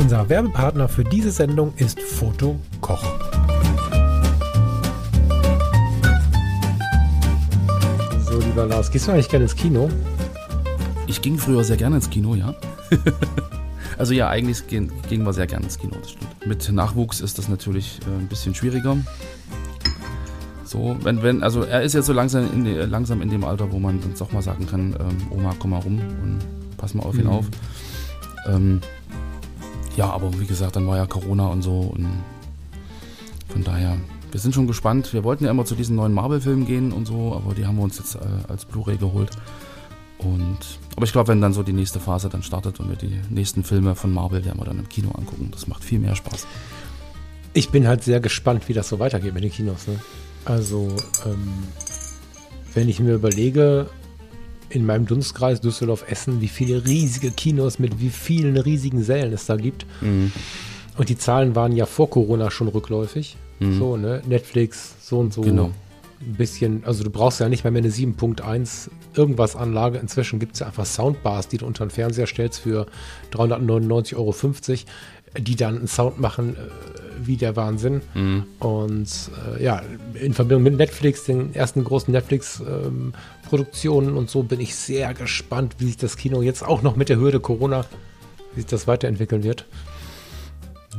Unser Werbepartner für diese Sendung ist Foto Koch. So, lieber Lars, gehst du eigentlich gerne ins Kino? Ich ging früher sehr gerne ins Kino, ja. also ja, eigentlich gehen, gingen wir sehr gerne ins Kino, das stimmt. Mit Nachwuchs ist das natürlich äh, ein bisschen schwieriger. So, wenn, wenn, also er ist jetzt so langsam in, langsam in dem Alter, wo man dann doch mal sagen kann, ähm, Oma, komm mal rum und pass mal auf ihn Mhm. auf. Ähm, ja, aber wie gesagt, dann war ja Corona und so und von daher, wir sind schon gespannt. Wir wollten ja immer zu diesen neuen Marvel-Filmen gehen und so, aber die haben wir uns jetzt äh, als Blu-ray geholt. Und, aber ich glaube, wenn dann so die nächste Phase dann startet und wir die nächsten Filme von Marvel werden wir dann im Kino angucken, das macht viel mehr Spaß. Ich bin halt sehr gespannt, wie das so weitergeht mit den Kinos. Ne? Also, ähm, wenn ich mir überlege, in meinem Dunstkreis Düsseldorf-Essen, wie viele riesige Kinos mit wie vielen riesigen Sälen es da gibt. Und die Zahlen waren ja vor Corona schon rückläufig. So, ne? Netflix, so und so. Genau. Ein bisschen, also du brauchst ja nicht mehr, mehr eine 7.1 irgendwas Anlage. Inzwischen gibt es ja einfach Soundbars, die du unter den Fernseher stellst für 399,50 Euro, die dann einen Sound machen äh, wie der Wahnsinn. Und äh, ja, in Verbindung mit Netflix, den ersten großen Netflix-Produktionen und so, bin ich sehr gespannt, wie sich das Kino jetzt auch noch mit der Hürde Corona, wie sich das weiterentwickeln wird.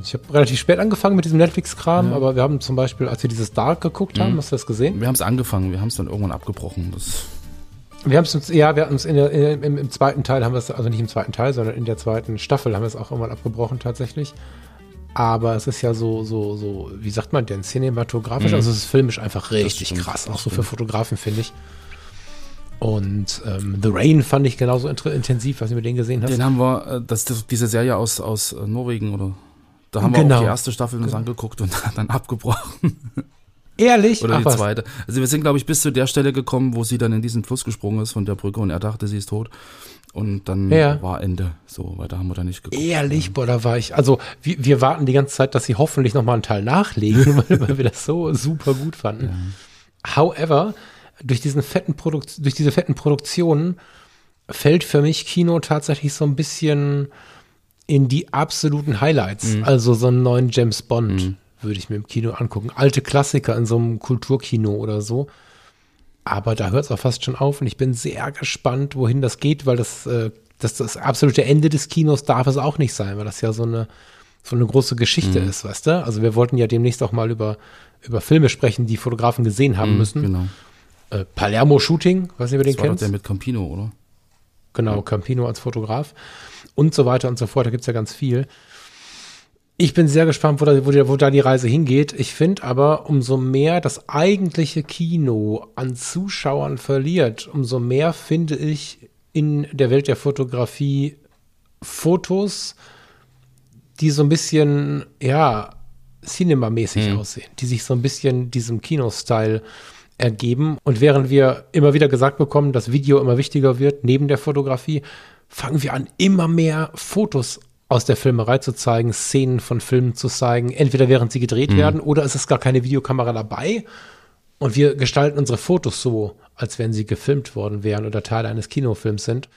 Ich habe relativ spät angefangen mit diesem Netflix-Kram, aber wir haben zum Beispiel, als wir dieses Dark geguckt haben, hast du das gesehen? Wir haben es angefangen, wir haben es dann irgendwann abgebrochen. Das, Wir haben es uns, ja, wir hatten uns in der, in, im, im zweiten Teil haben wir es, also nicht im zweiten Teil, sondern in der zweiten Staffel haben wir es auch irgendwann abgebrochen tatsächlich. Aber es ist ja so, so, so, wie sagt man denn, cinematografisch, also es ist filmisch einfach richtig krass, auch so für Fotografen, finde ich. Und ähm, The Rain fand ich genauso intensiv, was du mit denen gesehen hast. den haben wir, äh, das, das, diese Serie aus, aus äh, Norwegen oder da haben wir Genau. auch die erste Staffel uns angeguckt und dann abgebrochen. Ehrlich? Oder Ach die was. zweite. Also wir sind, glaube ich, bis zu der Stelle gekommen, wo sie dann in diesen Fluss gesprungen ist von der Brücke und er dachte, sie ist tot. Und dann Ja. war Ende. So, weiter haben wir da nicht geguckt. Ehrlich, boah, da war ich. Also, wir, wir warten die ganze Zeit, dass sie hoffentlich noch mal einen Teil nachlegen, weil, weil wir das so super gut fanden. However, durch diesen fetten Produkt, durch diese fetten Produktionen fällt für mich Kino tatsächlich so ein bisschen in die absoluten Highlights. Also so einen neuen James Bond würde ich mir im Kino angucken. Alte Klassiker in so einem Kulturkino oder so. Aber da hört es auch fast schon auf und ich bin sehr gespannt, wohin das geht, weil das, äh, das, das absolute Ende des Kinos darf es auch nicht sein, weil das ja so eine, so eine große Geschichte ist, weißt du? Also wir wollten ja demnächst auch mal über, über Filme sprechen, die Fotografen gesehen haben müssen. Genau. Äh, Palermo Shooting, weiß nicht, wer den Das war kennt. der mit Campino, oder? Genau, Campino als Fotograf und so weiter und so fort. Da gibt es ja ganz viel. Ich bin sehr gespannt, wo da, wo, die, wo da die Reise hingeht. Ich finde aber, umso mehr das eigentliche Kino an Zuschauern verliert, umso mehr finde ich in der Welt der Fotografie Fotos, die so ein bisschen, ja, cinemamäßig aussehen, die sich so ein bisschen diesem Kino-Style ergeben. Und während wir immer wieder gesagt bekommen, dass Video immer wichtiger wird neben der Fotografie, fangen wir an, immer mehr Fotos aus der Filmerei zu zeigen, Szenen von Filmen zu zeigen, entweder während sie gedreht werden oder es ist gar keine Videokamera dabei. Und wir gestalten unsere Fotos so, als wenn sie gefilmt worden wären oder Teil eines Kinofilms sind.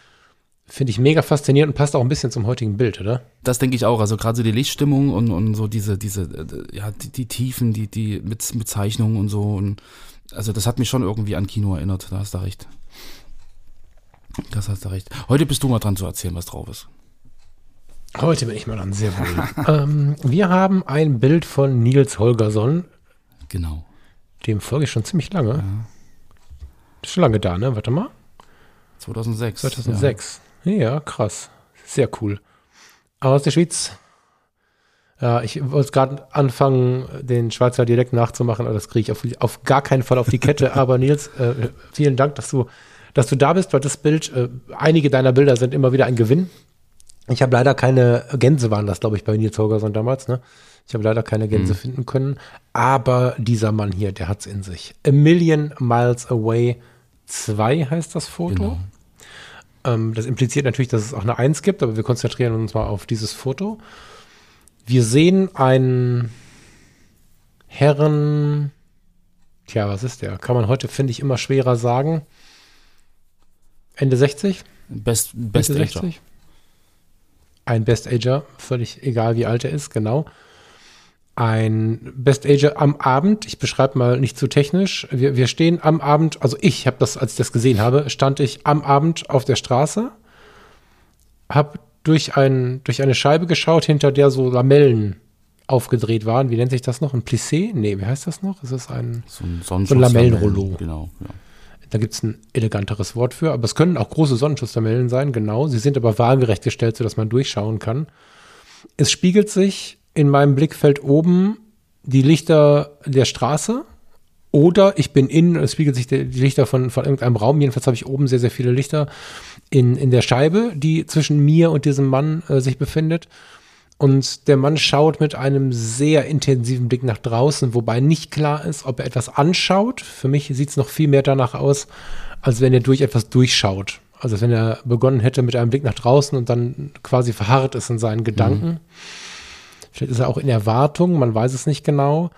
Finde ich mega faszinierend und passt auch ein bisschen zum heutigen Bild, oder? Das denke ich auch. Also gerade so die Lichtstimmung und, und so diese, diese, äh, ja, die, die Tiefen, die, die mit, mit Zeichnungen und so. Und also das hat mich schon irgendwie an Kino erinnert. Da hast du recht. Das hast du recht. Heute bist du mal dran zu erzählen, was drauf ist. Heute bin ich mal dran, sehr wohl. ähm, wir haben ein Bild von Nils Holgersson. Genau. Dem folge ich schon ziemlich lange. Ist schon lange da, ne? Warte mal. 2006. 2006. Ja, krass. Sehr cool. Aus der Schweiz. Ja, ich wollte gerade anfangen, den Schweizer Dialekt nachzumachen, aber das kriege ich auf, auf gar keinen Fall auf die Kette. Aber Nils, äh, vielen Dank, dass du, dass du da bist, weil das Bild, äh, einige deiner Bilder sind immer wieder ein Gewinn. Ich habe leider keine Gänse, waren das, glaube ich, bei Nils Holgersson damals, ne? Ich habe leider keine Gänse Mhm. finden können. Aber dieser Mann hier, der hat's in sich. A Million Miles Away 2 heißt das Foto. Genau. Ähm, das impliziert natürlich, dass es auch eine 1 gibt, aber wir konzentrieren uns mal auf dieses Foto. Wir sehen einen Herren. Tja, was ist der? Kann man heute, finde ich, immer schwerer sagen. Ende 60? Best, Best Mitte Actor. Ein Best Ager, völlig egal wie alt er ist, genau. Ein Best Ager am Abend, ich beschreibe mal nicht zu technisch. Wir, wir stehen am Abend, also ich habe das, als ich das gesehen habe, stand ich am Abend auf der Straße, habe durch, ein, durch eine Scheibe geschaut, hinter der so Lamellen aufgedreht waren. Wie nennt sich das noch? Ein Plissé? Nee, wie heißt das noch? Es ist ein. So ein So ein Lamellenrollo. Genau, ja. Da gibt es ein eleganteres Wort für, aber es können auch große Sonnenschutzlamellen sein, genau. Sie sind aber waagerecht gestellt, sodass man durchschauen kann. Es spiegelt sich in meinem Blickfeld oben die Lichter der Straße oder ich bin innen, es spiegelt sich die Lichter von, von irgendeinem Raum. Jedenfalls habe ich oben sehr, sehr viele Lichter in, in der Scheibe, die zwischen mir und diesem Mann äh, sich befindet. Und der Mann schaut mit einem sehr intensiven Blick nach draußen, wobei nicht klar ist, ob er etwas anschaut. Für mich sieht es noch viel mehr danach aus, als wenn er durch etwas durchschaut. Also als wenn er begonnen hätte mit einem Blick nach draußen und dann quasi verharrt ist in seinen Gedanken. Vielleicht ist er auch in Erwartung, man weiß es nicht genau.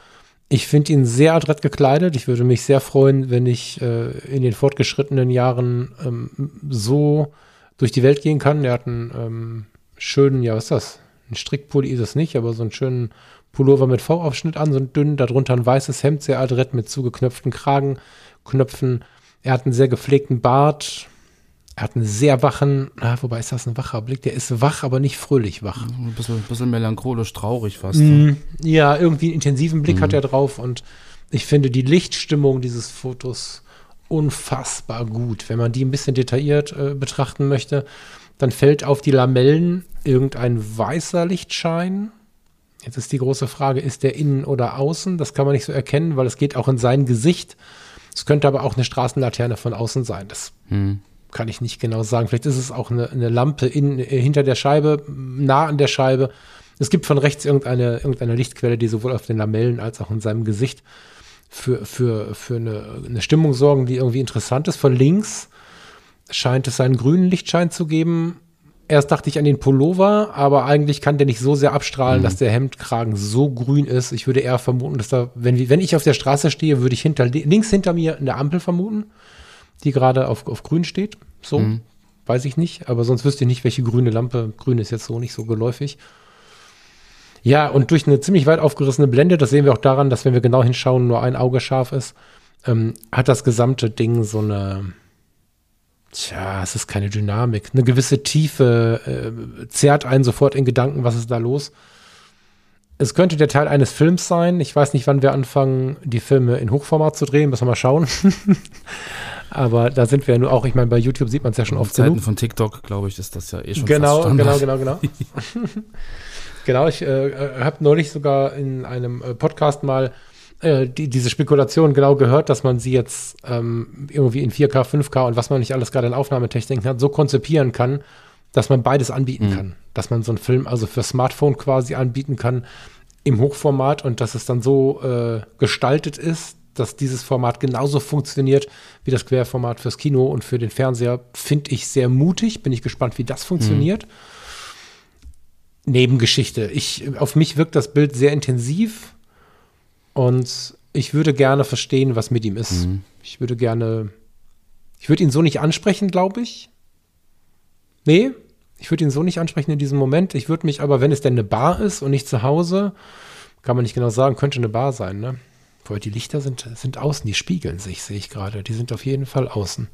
Ich finde ihn sehr adrett gekleidet. Ich würde mich sehr freuen, wenn ich äh, in den fortgeschrittenen Jahren ähm, so durch die Welt gehen kann. Er hat einen ähm, schönen, ja, was ist das? Ein Strickpulli ist es nicht, aber so einen schönen Pullover mit V-Aufschnitt an, so ein dünn, darunter ein weißes Hemd, sehr adrett mit zugeknöpften Kragenknöpfen. Er hat einen sehr gepflegten Bart. Er hat einen sehr wachen, ah, wobei ist das ein wacher Blick? Der ist wach, aber nicht fröhlich wach. Ein bisschen, bisschen melancholisch, traurig fast. Mm, Ja, irgendwie einen intensiven Blick hat er drauf und ich finde die Lichtstimmung dieses Fotos unfassbar gut. Wenn man die ein bisschen detailliert äh, betrachten möchte, dann fällt auf die Lamellen irgendein weißer Lichtschein. Jetzt ist die große Frage, ist der innen oder außen? Das kann man nicht so erkennen, weil es geht auch in sein Gesicht. Es könnte aber auch eine Straßenlaterne von außen sein. Das Hm. kann ich nicht genau sagen. Vielleicht ist es auch eine, eine Lampe in, äh, hinter der Scheibe, nah an der Scheibe. Es gibt von rechts irgendeine, irgendeine Lichtquelle, die sowohl auf den Lamellen als auch in seinem Gesicht für, für, für eine, eine Stimmung sorgen, die irgendwie interessant ist. Von links scheint es einen grünen Lichtschein zu geben. Erst dachte ich an den Pullover, aber eigentlich kann der nicht so sehr abstrahlen, dass der Hemdkragen so grün ist. Ich würde eher vermuten, dass da, wenn, wenn ich auf der Straße stehe, würde ich hinter, links hinter mir eine Ampel vermuten, die gerade auf, auf grün steht. So, weiß ich nicht, aber sonst wüsste ich nicht, welche grüne Lampe. Grün ist jetzt so nicht so geläufig. Ja, und durch eine ziemlich weit aufgerissene Blende, das sehen wir auch daran, dass wenn wir genau hinschauen, nur ein Auge scharf ist, ähm, hat das gesamte Ding so eine, tja, es ist keine Dynamik, eine gewisse Tiefe, äh, zerrt einen sofort in Gedanken, was ist da los. Es könnte der Teil eines Films sein. Ich weiß nicht, wann wir anfangen, die Filme in Hochformat zu drehen. Müssen wir mal schauen. Aber da sind wir ja nur auch, ich meine, bei YouTube sieht man es ja schon Auf oft Zeiten genug. von TikTok, glaube ich, ist das ja eh schon Genau, genau, genau, genau. genau, ich äh, habe neulich sogar in einem äh, Podcast mal äh, die, diese Spekulation genau gehört, dass man sie jetzt ähm, irgendwie in 4K, 5K und was man nicht alles gerade in Aufnahmetechniken hat, so konzipieren kann, dass man beides anbieten kann. Dass man so einen Film also für Smartphone quasi anbieten kann im Hochformat und dass es dann so äh, gestaltet ist, dass dieses Format genauso funktioniert wie das Querformat fürs Kino und für den Fernseher, finde ich sehr mutig. Bin ich gespannt, wie das funktioniert. Nebengeschichte. Ich, auf mich wirkt das Bild sehr intensiv und ich würde gerne verstehen, was mit ihm ist. Ich würde gerne, ich würde ihn so nicht ansprechen, glaube ich. Nee, ich würde ihn so nicht ansprechen in diesem Moment. Ich würde mich aber, wenn es denn eine Bar ist und nicht zu Hause, kann man nicht genau sagen, könnte eine Bar sein, ne? Weil die Lichter sind, sind außen, die spiegeln sich, sehe ich gerade. Die sind auf jeden Fall außen.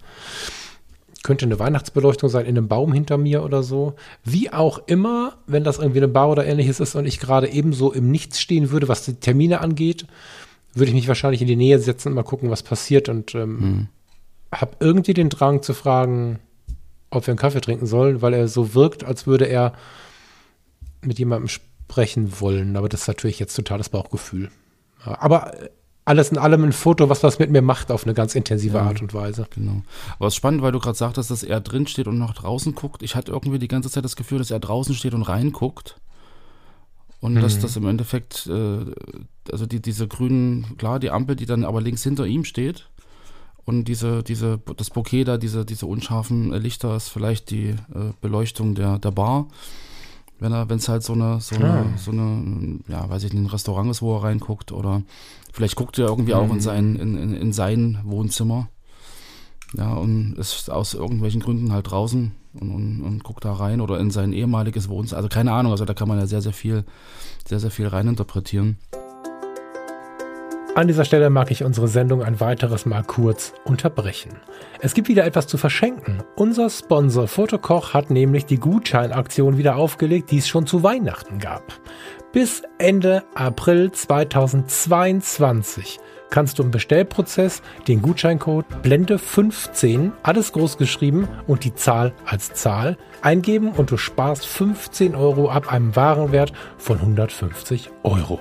Könnte eine Weihnachtsbeleuchtung sein in einem Baum hinter mir oder so. Wie auch immer, wenn das irgendwie eine Bar oder ähnliches ist und ich gerade ebenso im Nichts stehen würde, was die Termine angeht, würde ich mich wahrscheinlich in die Nähe setzen und mal gucken, was passiert und ähm, habe irgendwie den Drang zu fragen, ob wir einen Kaffee trinken sollen, weil er so wirkt, als würde er mit jemandem sprechen wollen. Aber das ist natürlich jetzt totales Bauchgefühl. Aber äh, alles in allem ein Foto, was was mit mir macht auf eine ganz intensive Ja. Art und Weise. Genau. Aber es ist spannend, weil du gerade sagtest, dass er drin steht und nach draußen guckt. Ich hatte irgendwie die ganze Zeit das Gefühl, dass er draußen steht und reinguckt. Und dass Mhm. das im Endeffekt, äh, also die, diese grünen, klar, die Ampel, die dann aber links hinter ihm steht. Und diese, diese, das Bouquet da, diese, diese unscharfen Lichter ist vielleicht die äh, Beleuchtung der, der Bar. Wenn er, wenn es halt so eine, so eine, Ah. so eine, ja, weiß ich ein Restaurant ist, wo er reinguckt oder vielleicht guckt er irgendwie auch in sein, in, in, in sein Wohnzimmer. Ja, und ist aus irgendwelchen Gründen halt draußen und, und, und guckt da rein oder in sein ehemaliges Wohnzimmer. Also keine Ahnung, also da kann man ja sehr, sehr viel, sehr, sehr viel reininterpretieren. An dieser Stelle mag ich unsere Sendung ein weiteres Mal kurz unterbrechen. Es gibt wieder etwas zu verschenken. Unser Sponsor Fotokoch hat nämlich die Gutscheinaktion wieder aufgelegt, die es schon zu Weihnachten gab. Bis Ende April 2022 kannst du im Bestellprozess den Gutscheincode Blende15, alles groß geschrieben und die Zahl als Zahl eingeben und du sparst 15 Euro ab einem Warenwert von 150 Euro.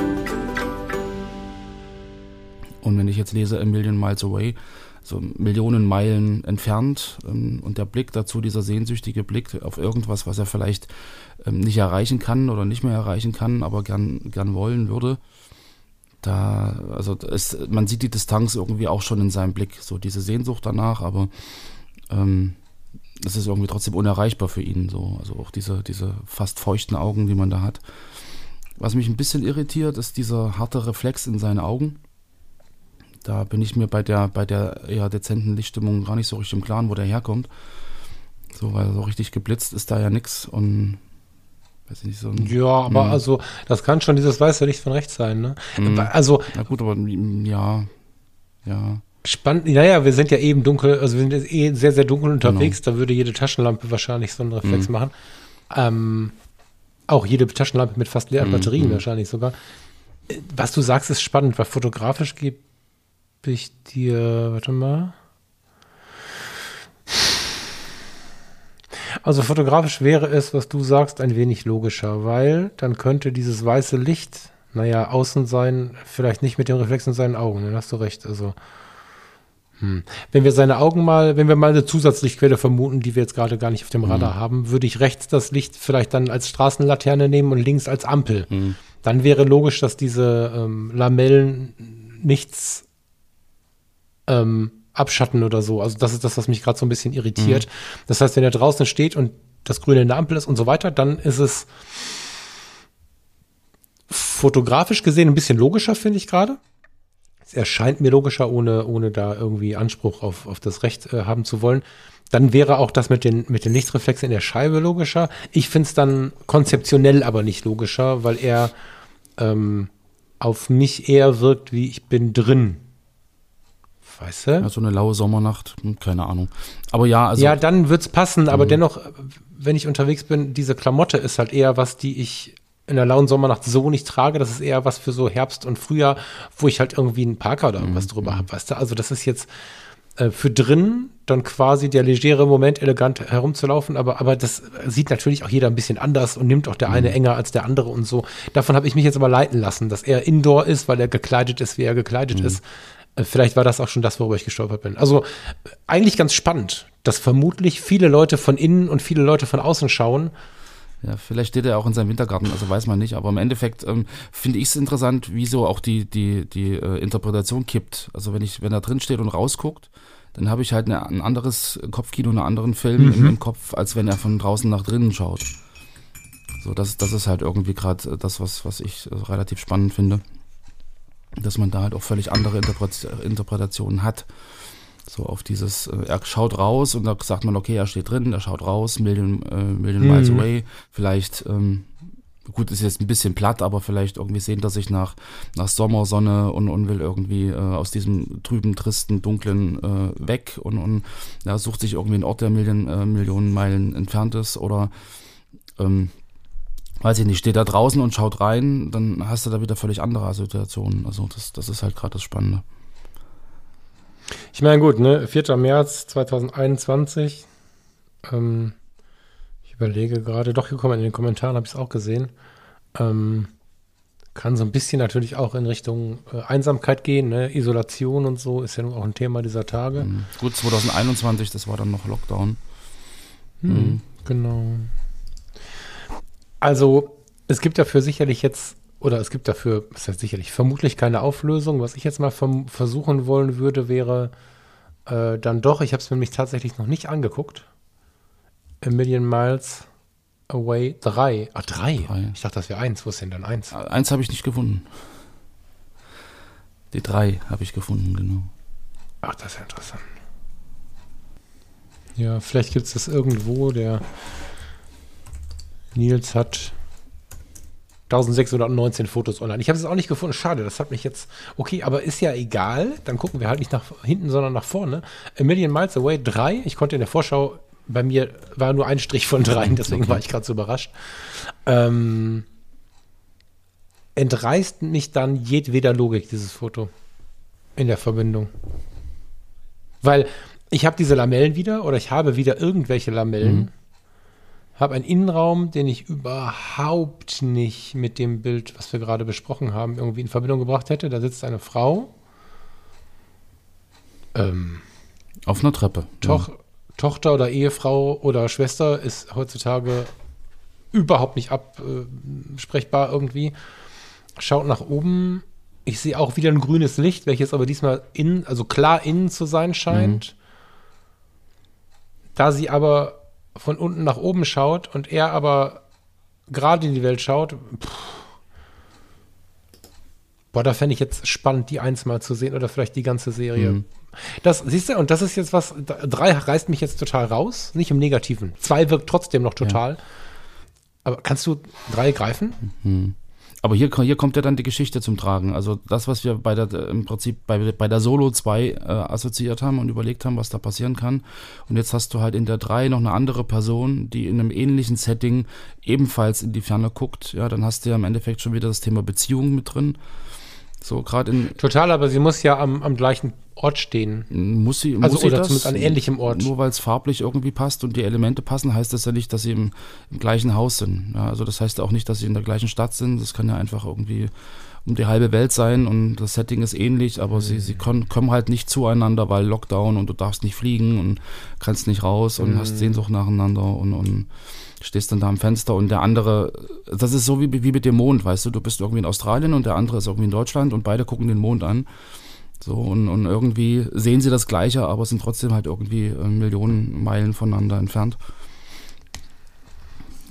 Und wenn ich jetzt lese A Million Miles Away, so Millionen Meilen entfernt ähm, und der Blick dazu, dieser sehnsüchtige Blick auf irgendwas, was er vielleicht ähm, nicht erreichen kann oder nicht mehr erreichen kann, aber gern, gern wollen würde, da, also es, man sieht die Distanz irgendwie auch schon in seinem Blick, so diese Sehnsucht danach, aber ähm, das ist irgendwie trotzdem unerreichbar für ihn, so, also auch diese, diese fast feuchten Augen, die man da hat. Was mich ein bisschen irritiert, ist dieser harte Reflex in seinen Augen. Da bin ich mir bei der, bei der eher dezenten Lichtstimmung gar nicht so richtig im Klaren, wo der herkommt. So, weil so richtig geblitzt ist da ja nix und nicht, so ein, Ja, aber Mhm. also das kann schon dieses weiße Licht von rechts sein, ne? Mhm. Also na gut, aber mm, ja, ja, spannend, naja, wir sind ja eben dunkel, also wir sind jetzt eh sehr, sehr dunkel unterwegs, da würde jede Taschenlampe wahrscheinlich so einen Reflex Mhm. machen. Ähm, auch jede Taschenlampe mit fast leeren Batterien wahrscheinlich sogar. Äh, Was du sagst, ist spannend, weil fotografisch gebe ich dir, warte mal. Also fotografisch wäre es, was du sagst, ein wenig logischer, weil dann könnte dieses weiße Licht, naja, außen sein, vielleicht nicht mit dem Reflex in seinen Augen, dann hast du recht. Also, hm. wenn wir seine Augen mal, wenn wir mal eine Zusatzlichtquelle vermuten, die wir jetzt gerade gar nicht auf dem Radar haben, würde ich rechts das Licht vielleicht dann als Straßenlaterne nehmen und links als Ampel. Mhm. Dann wäre logisch, dass diese ähm, Lamellen nichts ähm, abschatten oder so. Also das ist das, was mich gerade so ein bisschen irritiert. Das heißt, wenn er draußen steht und das Grüne in der Ampel ist und so weiter, dann ist es fotografisch gesehen ein bisschen logischer, finde ich gerade. Es erscheint mir logischer, ohne, ohne da irgendwie Anspruch auf, auf das Recht äh, haben zu wollen. Dann wäre auch das mit den, mit den Lichtreflexen in der Scheibe logischer. Ich finde es dann konzeptionell aber nicht logischer, weil er ähm, auf mich eher wirkt, wie ich bin drin. Weißt du? ja, so eine laue Sommernacht, hm, keine Ahnung. Aber ja, also, ja, dann wird's passen, aber dennoch, wenn ich unterwegs bin, diese Klamotte ist halt eher was, die ich in der lauen Sommernacht so nicht trage. Das ist eher was für so Herbst und Frühjahr, wo ich halt irgendwie einen Parker oder irgendwas drüber habe, weißt du? Also das ist jetzt äh, für drin dann quasi der legere Moment, elegant herumzulaufen, aber, aber das sieht natürlich auch jeder ein bisschen anders und nimmt auch der eine enger als der andere und so. Davon habe ich mich jetzt aber leiten lassen, dass er indoor ist, weil er gekleidet ist, wie er gekleidet ist. Äh, Vielleicht war das auch schon das, worüber ich gestolpert bin. Also äh, eigentlich ganz spannend, dass vermutlich viele Leute von innen und viele Leute von außen schauen. Ja, vielleicht steht er auch in seinem Wintergarten, also weiß man nicht. Aber im Endeffekt ähm, finde ich es interessant, wieso auch die, die, die äh, Interpretation kippt. Also wenn ich, wenn er drin steht und rausguckt, dann habe ich halt eine, ein anderes Kopfkino, einen anderen Film im, im Kopf, als wenn er von draußen nach drinnen schaut. So, das, das ist halt irgendwie gerade das, was, was ich äh, relativ spannend finde. Dass man da halt auch völlig andere Interpret Interpretationen hat. So auf dieses, äh, er schaut raus und da sagt man, okay, er steht drin, er schaut raus, Million, äh, Million Miles Mhm. Away. Vielleicht ähm, gut, ist jetzt ein bisschen platt, aber vielleicht irgendwie sehnt er sich nach, nach Sommersonne und, und will irgendwie äh, aus diesem trüben, tristen, dunklen äh, weg und, und ja, sucht sich irgendwie einen Ort, der Million, äh, Millionen Meilen entfernt ist oder ähm, weiß ich nicht, steht da draußen und schaut rein, dann hast du da wieder völlig andere Assoziationen. Also das, das ist halt gerade das Spannende. Ich meine, gut, ne, 4. März 2021. Ähm, ich überlege gerade, doch, hier kommen in den Kommentaren, habe ich es auch gesehen. Ähm, kann so ein bisschen natürlich auch in Richtung äh, Einsamkeit gehen, ne? Isolation und so ist ja nun auch ein Thema dieser Tage. Mhm. Gut, 2021, das war dann noch Lockdown. Hm, mhm. Genau. Also, es gibt dafür sicherlich jetzt, oder es gibt dafür, was heißt sicherlich, vermutlich keine Auflösung. Was ich jetzt mal versuchen wollen würde, wäre äh, dann doch, ich habe es mir nämlich tatsächlich noch nicht angeguckt. A Million Miles Away 3. Ah, 3. Ich dachte, das wäre 1. Wo ist denn dann 1? 1 habe ich nicht gefunden. Die 3 habe ich gefunden, genau. Ach, das ist ja interessant. Ja, vielleicht gibt es das irgendwo. Der Nils hat 1619 Fotos online. Ich habe es auch nicht gefunden. Schade, das hat mich jetzt. Okay, aber ist ja egal. Dann gucken wir halt nicht nach hinten, sondern nach vorne. A Million Miles Away 3. Ich konnte in der Vorschau bei mir war nur ein Strich von dreien, deswegen war ich gerade so überrascht. Ähm, entreißt mich dann jedweder Logik, dieses Foto in der Verbindung. Weil ich habe diese Lamellen wieder oder ich habe wieder irgendwelche Lamellen, mhm. Habe einen Innenraum, den ich überhaupt nicht mit dem Bild, was wir gerade besprochen haben, irgendwie in Verbindung gebracht hätte. Da sitzt eine Frau. Ähm, Auf einer Treppe. Toch, ja. Tochter oder Ehefrau oder Schwester ist heutzutage überhaupt nicht absprechbar irgendwie. Schaut nach oben. Ich sehe auch wieder ein grünes Licht, welches aber diesmal innen, also klar innen zu sein scheint. Mhm. Da sie aber von unten nach oben schaut und er aber gerade in die Welt schaut, pff, boah, da fände ich jetzt spannend, die eins mal zu sehen oder vielleicht die ganze Serie. Mhm. Das, siehst du, und das ist jetzt was, drei reißt mich jetzt total raus, nicht im Negativen. Zwei wirkt trotzdem noch total. Ja. Aber kannst du drei greifen? Mhm. Aber hier, hier kommt ja dann die Geschichte zum Tragen. Also das, was wir bei der, im Prinzip bei, bei der Solo 2 äh, assoziiert haben und überlegt haben, was da passieren kann. Und jetzt hast du halt in der 3 noch eine andere Person, die in einem ähnlichen Setting ebenfalls in die Ferne guckt. Ja, dann hast du ja im Endeffekt schon wieder das Thema Beziehung mit drin. So gerade in. Total, aber sie muss ja am, am gleichen Ort stehen. Muss sie, also muss sie oder das? zumindest an ähnlichem Ort. Nur weil es farblich irgendwie passt und die Elemente passen, heißt das ja nicht, dass sie im, im gleichen Haus sind. Ja, also das heißt auch nicht, dass sie in der gleichen Stadt sind. Das kann ja einfach irgendwie um die halbe Welt sein und das Setting ist ähnlich, aber mhm. sie, sie kommen halt nicht zueinander, weil Lockdown und du darfst nicht fliegen und kannst nicht raus und mhm. hast Sehnsucht nacheinander und, und stehst dann da am Fenster und der andere, das ist so wie, wie mit dem Mond, weißt du, du bist irgendwie in Australien und der andere ist irgendwie in Deutschland und beide gucken den Mond an. So, und, und irgendwie sehen sie das Gleiche, aber sind trotzdem halt irgendwie äh, Millionen Meilen voneinander entfernt.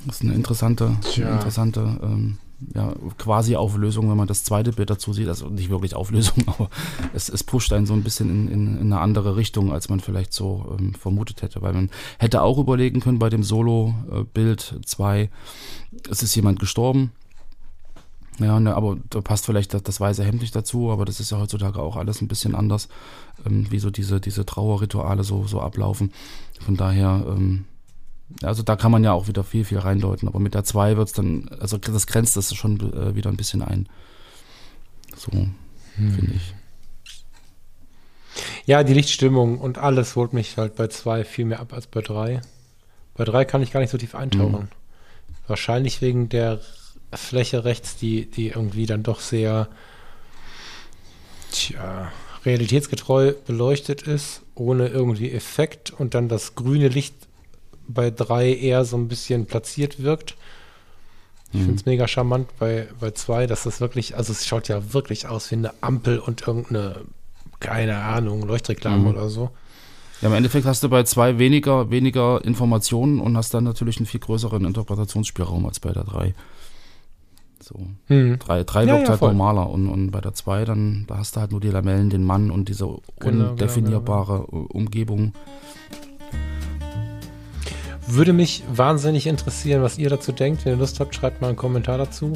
Das ist eine interessante, Tja. interessante ähm, ja, quasi Auflösung, wenn man das zweite Bild dazu sieht. Also nicht wirklich Auflösung, aber es, es pusht einen so ein bisschen in, in, in eine andere Richtung, als man vielleicht so ähm, vermutet hätte. Weil man hätte auch überlegen können bei dem Solo-Bild 2, es ist jemand gestorben. Ja, ne, aber da passt vielleicht das, das, weiße Hemd nicht dazu, aber das ist ja heutzutage auch alles ein bisschen anders, ähm, wie so diese, diese Trauerrituale so, so ablaufen. Von daher, ähm, also da kann man ja auch wieder viel, viel reindeuten, aber mit der 2 wird es dann, also das grenzt das schon äh, wieder ein bisschen ein. So, hm. finde ich. Ja, die Lichtstimmung und alles holt mich halt bei 2 viel mehr ab als bei 3. Bei 3 kann ich gar nicht so tief eintauchen. Hm. Wahrscheinlich wegen der Fläche rechts, die, die irgendwie dann doch sehr tja, realitätsgetreu beleuchtet ist, ohne irgendwie Effekt und dann das grüne Licht bei drei eher so ein bisschen platziert wirkt. Ich mhm. finde es mega charmant bei, bei zwei, dass das wirklich, also es schaut ja wirklich aus wie eine Ampel und irgendeine, keine Ahnung, Leuchtreklame mhm. oder so. Ja, im Endeffekt hast du bei zwei weniger, weniger Informationen und hast dann natürlich einen viel größeren Interpretationsspielraum als bei der drei. So. Hm. Drei, drei ja, wirkt ja, halt voll. normaler und, und bei der zwei dann, da hast du halt nur die Lamellen, den Mann und diese genau, genau, undefinierbare genau, genau. Umgebung. Würde mich wahnsinnig interessieren, was ihr dazu denkt. Wenn ihr Lust habt, schreibt mal einen Kommentar dazu.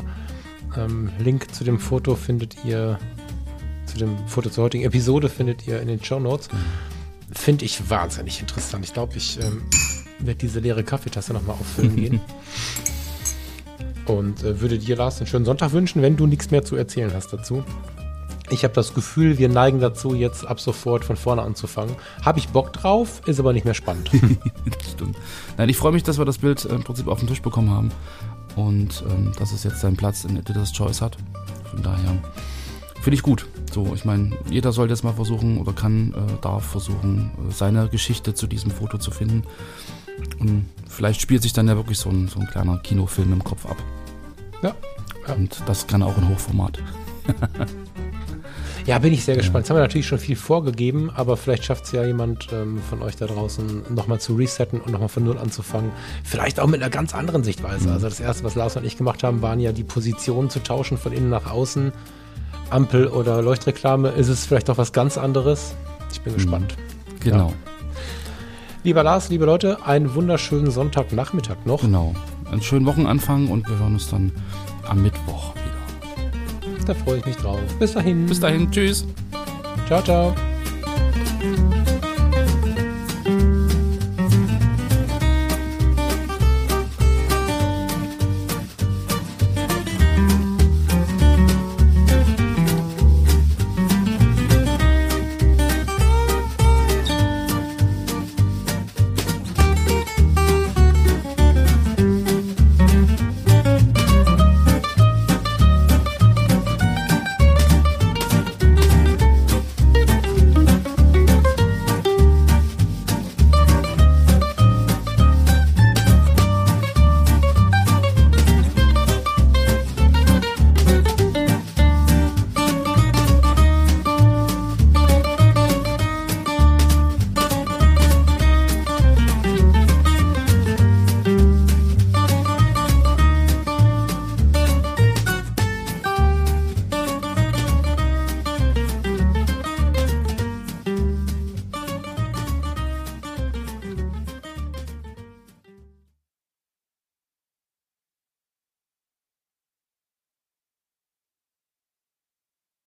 Ähm, Link zu dem Foto findet ihr, zu dem Foto zur heutigen Episode findet ihr in den Show Notes. Finde ich wahnsinnig interessant. Ich glaube, ich ähm, werde diese leere Kaffeetasse nochmal auffüllen gehen. Und äh, würde dir, Lars, einen schönen Sonntag wünschen, wenn du nichts mehr zu erzählen hast dazu. Ich habe das Gefühl, wir neigen dazu, jetzt ab sofort von vorne anzufangen. Habe ich Bock drauf, ist aber nicht mehr spannend. stimmt. Nein, ich freue mich, dass wir das Bild äh, im Prinzip auf den Tisch bekommen haben und ähm, dass es jetzt seinen Platz in Editor's Choice hat. Von daher finde ich gut. So, ich meine, jeder sollte jetzt mal versuchen oder kann, äh, darf versuchen, äh, seine Geschichte zu diesem Foto zu finden. Und vielleicht spielt sich dann ja wirklich so ein, so ein kleiner Kinofilm im Kopf ab. Ja. ja. Und das kann auch in Hochformat. Ja, bin ich sehr gespannt. Jetzt haben wir natürlich schon viel vorgegeben, aber vielleicht schafft es ja jemand ähm, von euch da draußen nochmal zu resetten und nochmal von Null anzufangen. Vielleicht auch mit einer ganz anderen Sichtweise. Also das Erste, was Lars und ich gemacht haben, waren ja die Positionen zu tauschen von innen nach außen. Ampel oder Leuchtreklame. Ist es vielleicht auch was ganz anderes? Ich bin gespannt. Genau. Ja. Lieber Lars, liebe Leute, einen wunderschönen Sonntagnachmittag noch. Genau. Einen schönen Wochenanfang und wir hören uns dann am Mittwoch. Da freue ich mich drauf. Bis dahin. Bis dahin. Tschüss. Ciao, ciao.